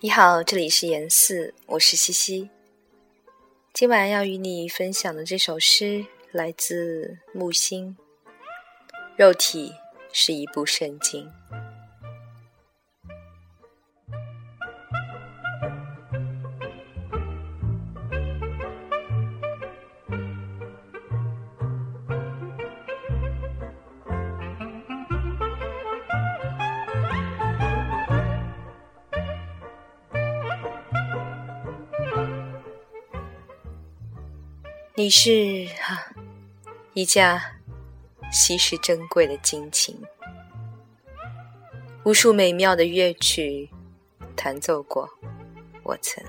你好，这里是严四，我是西西。今晚要与你分享的这首诗来自木心。肉体是一部圣经。你是哈一架稀世珍贵的金琴，无数美妙的乐曲弹奏过，我曾。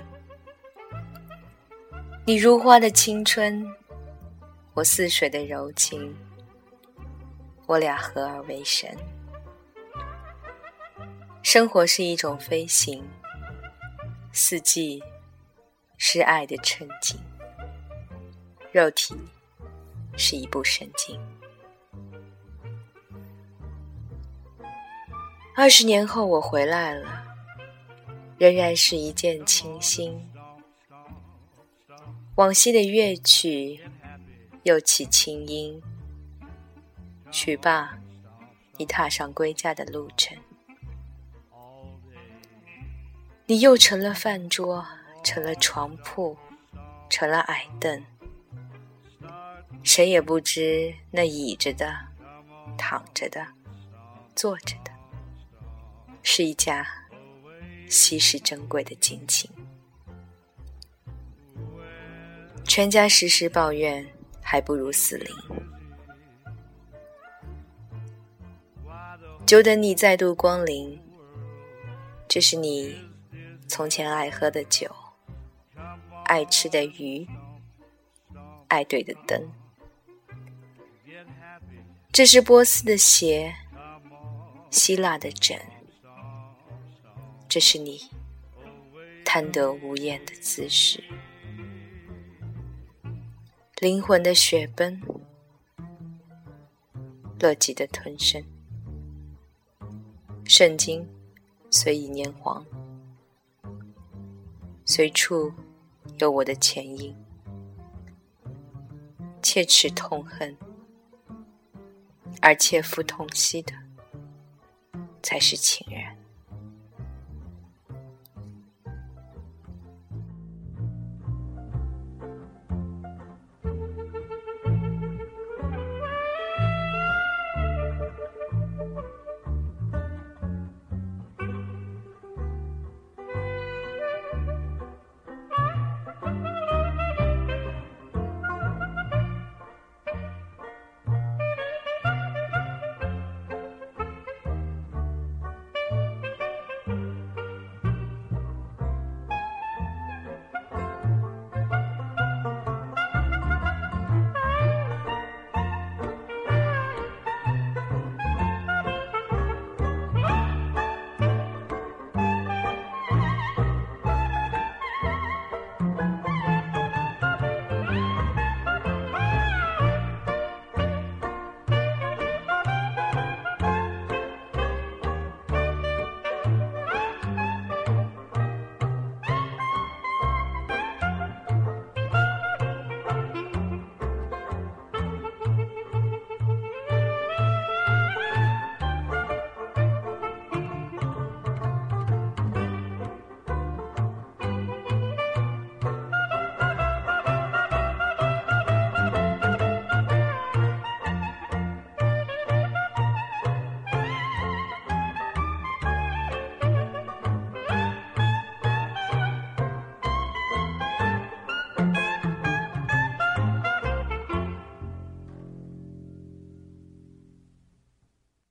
你如花的青春，我似水的柔情，我俩合而为神。生活是一种飞行，四季是爱的沉浸。肉体是一部圣经。二十年后我回来了，仍然是一见倾心。往昔的乐曲又起清音。曲罢，你踏上归家的路程。你又成了饭桌，成了床铺，成了矮凳。谁也不知那倚着的、躺着的、坐着的，是一架稀世珍贵的金琴。全家时时抱怨，还不如死灵。久等你再度光临，这是你从前爱喝的酒，爱吃的鱼，爱对的灯。这是波斯的鞋，希腊的枕，这是你贪得无厌的姿势，灵魂的雪奔，乐极的吞声，圣经虽已年黄，随处有我的前因，切齿痛恨。而切肤痛惜的，才是情人。